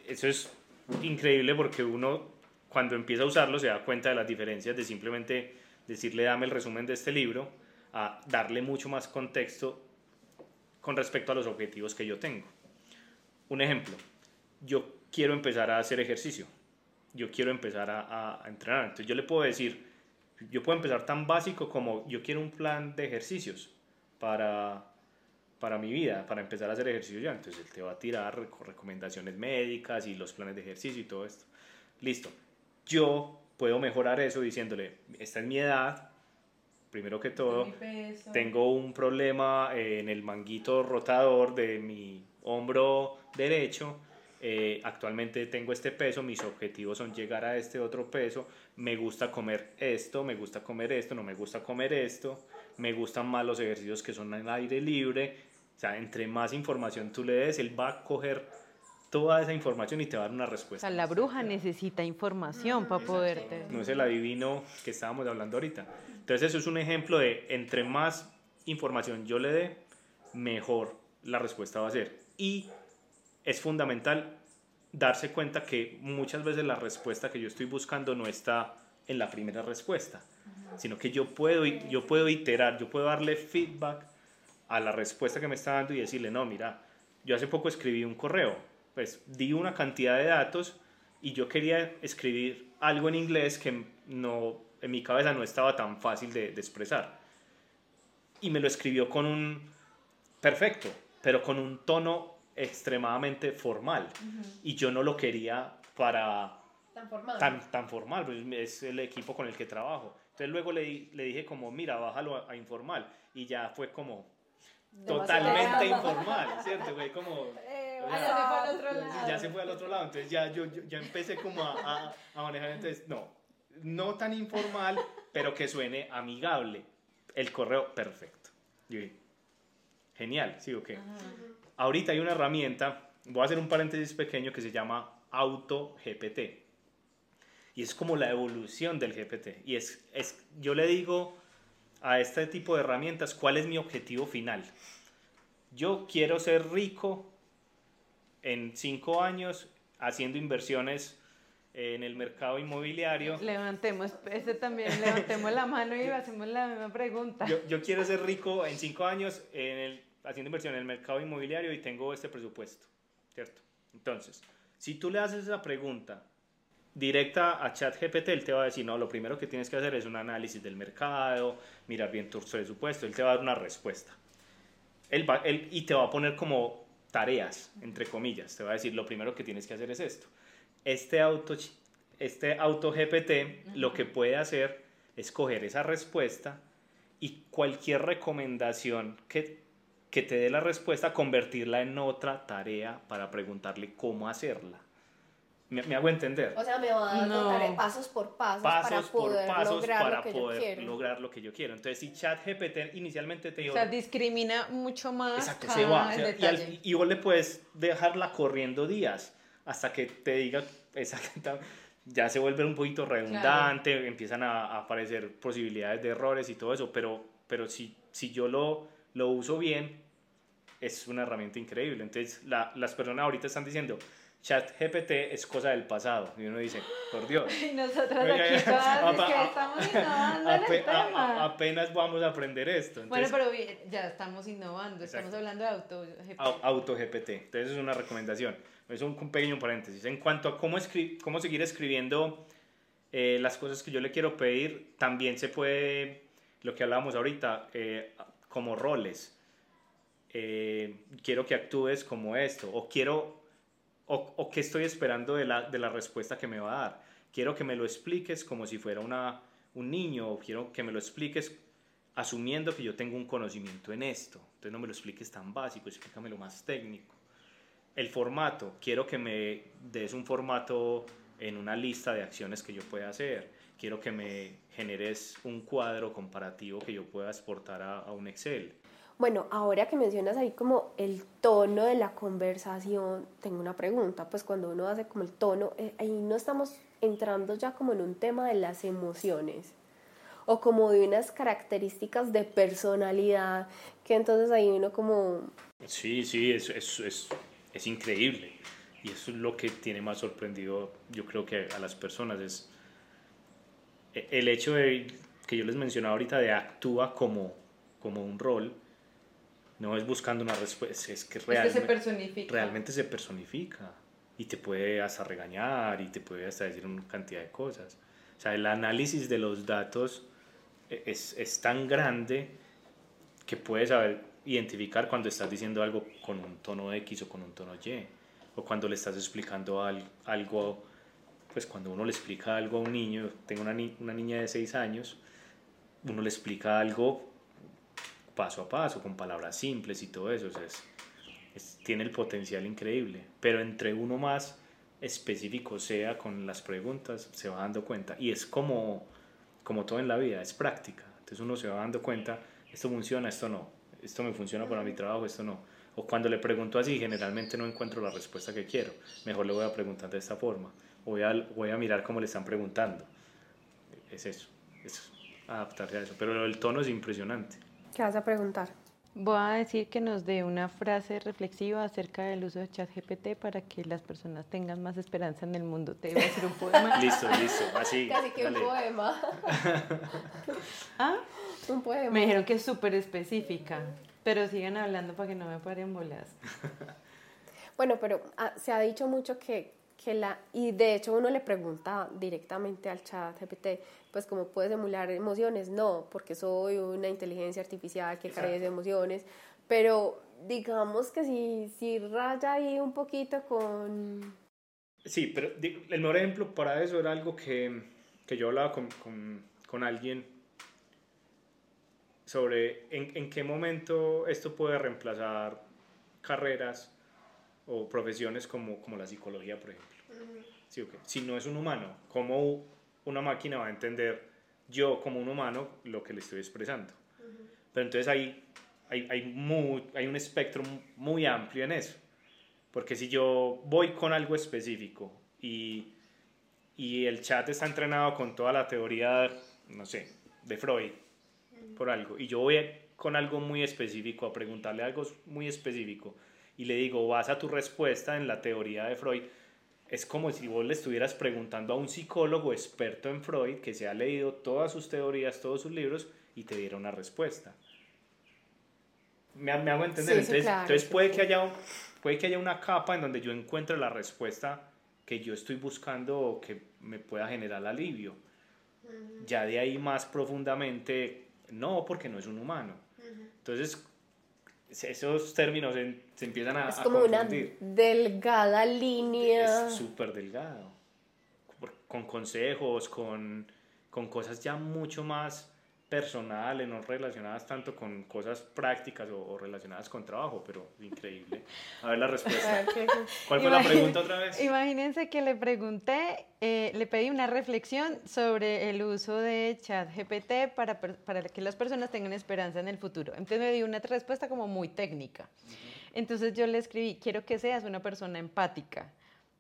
Eso es increíble porque uno cuando empieza a usarlo se da cuenta de las diferencias de simplemente decirle dame el resumen de este libro a darle mucho más contexto con respecto a los objetivos que yo tengo. Un ejemplo, yo quiero empezar a hacer ejercicio, yo quiero empezar a- a entrenar, entonces yo le puedo decir, yo puedo empezar tan básico como yo quiero un plan de ejercicios para, para mi vida, para empezar a hacer ejercicio ya, entonces él te va a tirar reco- recomendaciones médicas y los planes de ejercicio y todo esto. Listo, yo puedo mejorar eso diciéndole, esta es mi edad, primero que todo, tengo un problema en el manguito rotador de mi hombro derecho. Eh, actualmente tengo este peso, mis objetivos son llegar a este otro peso. Me gusta comer esto, me gusta comer esto, no me gusta comer esto. Me gustan más los ejercicios que son al aire libre. O sea, entre más información tú le des, él va a coger toda esa información y te va a dar una O respuesta. sea, la bruja necesita información para poderte... No es el adivino que estábamos hablando ahorita. Entonces eso es un ejemplo de entre más información yo le dé, mejor la respuesta va a ser. Y es fundamental darse cuenta que muchas veces la respuesta que yo estoy buscando no está en la primera respuesta, sino que yo puedo, yo puedo iterar, yo puedo darle feedback a la respuesta que me está dando y decirle, no, mira, yo hace poco escribí un correo, pues di una cantidad de datos y yo quería escribir algo en inglés que no, en mi cabeza no estaba tan fácil de, de expresar. Y me lo escribió con un perfecto, pero con un tono extremadamente formal. Y yo no lo quería para Tan formal. tan, tan formal, pues es el equipo con el que trabajo. Entonces luego le, le dije como, mira, bájalo a, a informal. Y ya fue como totalmente informal, ¿cierto? Fue como... Eh, o ya se fue al otro lado. ya se fue al otro lado. Entonces ya yo, yo ya empecé como a, a, a manejar. Entonces, no, no tan informal, pero que suene amigable. El correo perfecto. Yo dije, genial, ¿sí o qué? Ahorita hay una herramienta, voy a hacer un paréntesis pequeño que se llama AutoGPT. Y es como la evolución del GPT. Y es, es, yo le digo a este tipo de herramientas cuál es mi objetivo final. Yo quiero ser rico en cinco años haciendo inversiones en el mercado inmobiliario. Levantemos, este también, levantemos la mano y *laughs* hacemos la misma pregunta. Yo, yo quiero ser rico en cinco años en el, haciendo inversión en el mercado inmobiliario y tengo este presupuesto, ¿cierto? Entonces, si tú le haces esa pregunta directa a ChatGPT, él te va a decir, no, lo primero que tienes que hacer es un análisis del mercado, mirar bien tu presupuesto, él te va a dar una respuesta. Él va, él, y te va a poner como tareas, entre comillas, te va a decir, lo primero que tienes que hacer es esto. Este auto, este auto GPT lo que puede hacer es coger esa respuesta y cualquier recomendación que, que te dé la respuesta, convertirla en otra tarea para preguntarle cómo hacerla. ¿Me, me hago entender? O sea, me va a No. contar pasos por pasos, para pasos por poder pasos lograr para lo que poder yo quiero. lograr lo que yo quiero. Entonces, si ChatGPT inicialmente te O dijo... sea, discrimina mucho más Exacto, cada se va. o sea, y, al- y vos le puedes dejarla corriendo días hasta que te diga *laughs* exactamente. Ya se vuelve un poquito redundante, empiezan a, a aparecer posibilidades de errores y todo eso, pero, pero si, si yo lo, lo uso bien, es una herramienta increíble. Entonces, la- las personas ahorita están diciendo, ChatGPT es cosa del pasado. Y uno dice, por Dios. *laughs* Y nosotras Oiga, aquí *laughs* todas, es que estamos innovando en el tema. a- apenas vamos a aprender esto. bueno, Entonces, pero bien, ya estamos innovando, estamos Exacto. hablando de auto. Au- AutoGPT. Entonces es una recomendación. Es un un pequeño paréntesis. En cuanto a cómo, escri- cómo seguir escribiendo eh, las cosas que yo le quiero pedir, también se puede, lo que hablábamos ahorita, eh, como roles. Eh, quiero que actúes como esto, o quiero, o, o qué estoy esperando de la, de la respuesta que me va a dar. Quiero que me lo expliques como si fuera una, un niño, o quiero que me lo expliques asumiendo que yo tengo un conocimiento en esto. Entonces no me lo expliques tan básico, explícamelo más técnico. El formato, quiero que me des un formato en una lista de acciones que yo pueda hacer. Quiero que me generes un cuadro comparativo que yo pueda exportar a, a un Excel. Bueno, ahora que mencionas ahí como el tono de la conversación, tengo una pregunta, pues cuando uno hace como el tono, eh, ahí no estamos entrando ya como en un tema de las emociones o como de unas características de personalidad, que entonces ahí uno como... Sí, sí, es, es, es, es increíble. Y eso es lo que tiene más sorprendido, yo creo que a las personas, es e, el hecho de que yo les mencionaba ahorita de actúa como, como un rol, no es buscando una respuesta, es que, realmente, se personifica. realmente se personifica y te puede hasta regañar y te puede hasta decir una cantidad de cosas. O sea, el análisis de los datos e, es, es tan grande que puedes saber identificar cuando estás diciendo algo con un tono X o con un tono Y, o cuando le estás explicando al, algo, pues cuando uno le explica algo a un niño, tengo una, ni una niña de 6 años, uno le explica algo paso a paso, con palabras simples y todo eso, o sea, es, es, tiene el potencial increíble, pero entre uno más específico sea con las preguntas, se va dando cuenta, y es como, como todo en la vida, es práctica, entonces uno se va dando cuenta, esto funciona, esto no, esto me funciona para mi trabajo, esto no, o cuando le pregunto así, generalmente no encuentro la respuesta que quiero, mejor le voy a preguntar de esta forma, voy a, voy a mirar cómo le están preguntando, es eso, es adaptarse a eso, pero el tono es impresionante. ¿Qué vas a preguntar? Voy a decir que nos dé una frase reflexiva acerca del uso de ChatGPT para que las personas tengan más esperanza en el mundo. Te voy a decir un *laughs* poema. listo, listo, así. Casi que dale. un poema. *laughs* ¿Ah? Un poema. Me dijeron que es súper específica, pero sigan hablando para que no me paren bolas. bueno, pero ah, se ha dicho mucho que, que la, y de hecho uno le pregunta directamente al chat GPT, pues cómo puedes emular emociones, no, porque soy una inteligencia artificial que carece de emociones, pero digamos que si, si raya ahí un poquito con... Sí, pero el mejor ejemplo para eso era algo que, que yo hablaba con, con, con alguien sobre en, en qué momento esto puede reemplazar carreras o profesiones como, como la psicología, por ejemplo. Sí, okay. Si no es un humano, ¿cómo una máquina va a entender yo como un humano lo que le estoy expresando? Pero entonces hay, hay, hay, muy, hay un espectro muy amplio en eso. Porque si yo voy con algo específico y, y el chat está entrenado con toda la teoría, no sé, de Freud, por algo, y yo voy con algo muy específico a preguntarle algo muy específico, y le digo, basa tu respuesta en la teoría de Freud, es como si vos le estuvieras preguntando a un psicólogo experto en Freud que se ha leído todas sus teorías, todos sus libros y te diera una respuesta. ¿Me, me hago entender? Sí, entonces, claro, entonces sí. puede, que haya, puede que haya una capa en donde yo encuentre la respuesta que yo estoy buscando o que me pueda generar alivio. Uh -huh. Ya de ahí más profundamente, no, porque no es un humano. Uh -huh. Entonces, esos términos se, se empiezan a Es como a una delgada línea. Es súper delgado. Con consejos, con, con cosas ya mucho más personales, no relacionadas tanto con cosas prácticas o, o relacionadas con trabajo, pero increíble. A ver la respuesta. *laughs* ¿Cuál fue la pregunta otra vez? Imagínense que le pregunté, eh, le pedí una reflexión sobre el uso de ChatGPT para, para que las personas tengan esperanza en el futuro. Entonces me dio una respuesta como muy técnica. Entonces yo le escribí, quiero que seas una persona empática.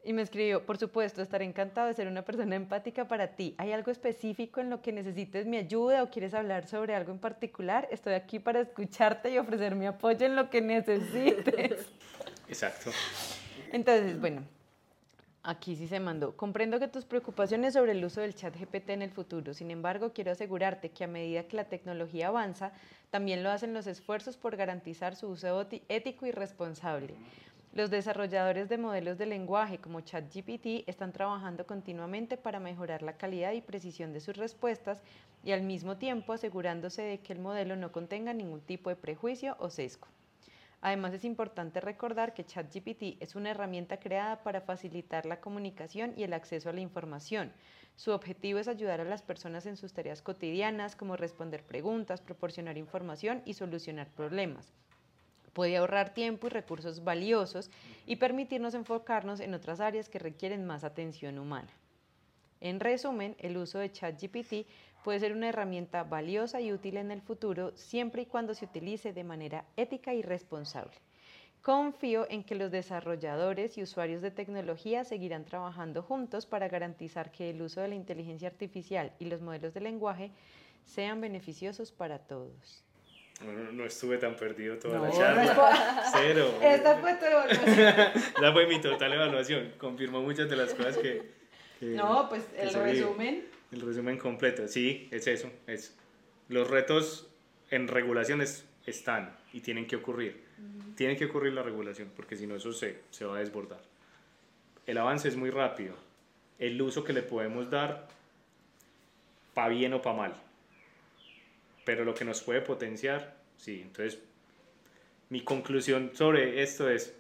Y me escribió, por supuesto, estaré encantado de ser una persona empática para ti. ¿Hay algo específico en lo que necesites mi ayuda o quieres hablar sobre algo en particular? Estoy aquí para escucharte y ofrecer mi apoyo en lo que necesites. *laughs* Exacto. Entonces, bueno, aquí sí se mandó. Comprendo que tus preocupaciones sobre el uso del chat GPT en el futuro. Sin embargo, quiero asegurarte que a medida que la tecnología avanza, también lo hacen los esfuerzos por garantizar su uso ético y responsable. Los desarrolladores de modelos de lenguaje como ChatGPT están trabajando continuamente para mejorar la calidad y precisión de sus respuestas y al mismo tiempo asegurándose de que el modelo no contenga ningún tipo de prejuicio o sesgo. Además, es importante recordar que ChatGPT es una herramienta creada para facilitar la comunicación y el acceso a la información. Su objetivo es ayudar a las personas en sus tareas cotidianas, como responder preguntas, proporcionar información y solucionar problemas. Puede ahorrar tiempo y recursos valiosos y permitirnos enfocarnos en otras áreas que requieren más atención humana. En resumen, el uso de ChatGPT puede ser una herramienta valiosa y útil en el futuro siempre y cuando se utilice de manera ética y responsable. Confío en que los desarrolladores y usuarios de tecnología seguirán trabajando juntos para garantizar que el uso de la inteligencia artificial y los modelos de lenguaje sean beneficiosos para todos. Bueno, no estuve tan perdido toda la charla. Cero. Esta fue tu evaluación. Esa fue mi total evaluación. Confirmó muchas de las cosas que. que no, pues el resumen. El resumen completo. Sí, es eso. Es. Los retos en regulaciones están y tienen que ocurrir tiene que ocurrir la regulación, porque si no eso se, se va a desbordar. El avance es muy rápido. El uso que le podemos dar, para bien o para mal. Pero lo que nos puede potenciar, sí. Entonces, mi conclusión sobre esto es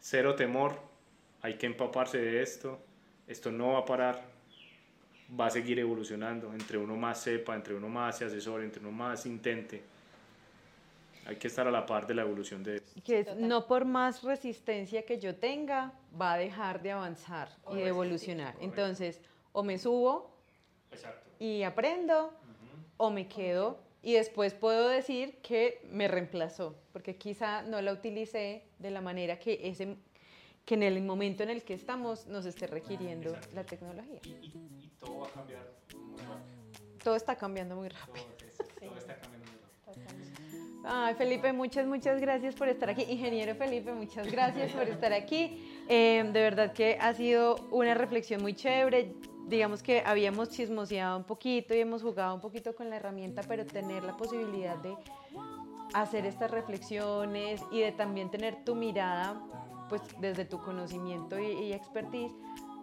cero temor, hay que empaparse de esto, esto no va a parar, va a seguir evolucionando, entre uno más sepa, entre uno más se asesore, entre uno más intente hay que estar a la par de la evolución de Que no por más resistencia que yo tenga, va a dejar de avanzar y de evolucionar. Entonces, o me subo y aprendo, o me quedo y después puedo decir que me reemplazó, porque quizá no la utilicé de la manera que, ese, que en el momento en el que estamos nos esté requiriendo la tecnología. Y, todo va a cambiar muy rápido. Todo está cambiando muy rápido. todo *laughs* está cambiando Ay, Felipe, muchas, muchas gracias por estar aquí. Ingeniero Felipe, muchas gracias por estar aquí. Eh, de verdad que ha sido una reflexión muy chévere. Digamos que habíamos chismoseado un poquito y hemos jugado un poquito con la herramienta, pero tener la posibilidad de hacer estas reflexiones y de también tener tu mirada, pues desde tu conocimiento y, expertise,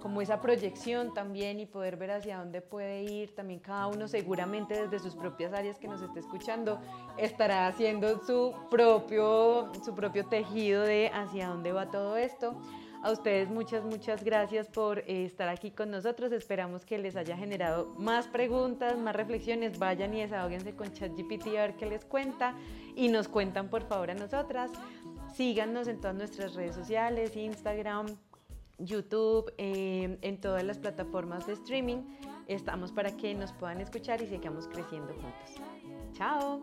como esa proyección también y poder ver hacia dónde puede ir. También cada uno seguramente desde sus propias áreas que nos esté escuchando estará haciendo su propio, su propio tejido de hacia dónde va todo esto. A ustedes muchas, muchas gracias por eh, estar aquí con nosotros. Esperamos que les haya generado más preguntas, más reflexiones. Vayan y desahóguense con ChatGPT a ver qué les cuenta y nos cuentan por favor a nosotras. Síganos en todas nuestras redes sociales, Instagram, YouTube, em, en todas las plataformas de streaming. Estamos para que nos puedan escuchar y sigamos creciendo juntos. Chao.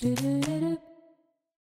Do do do do.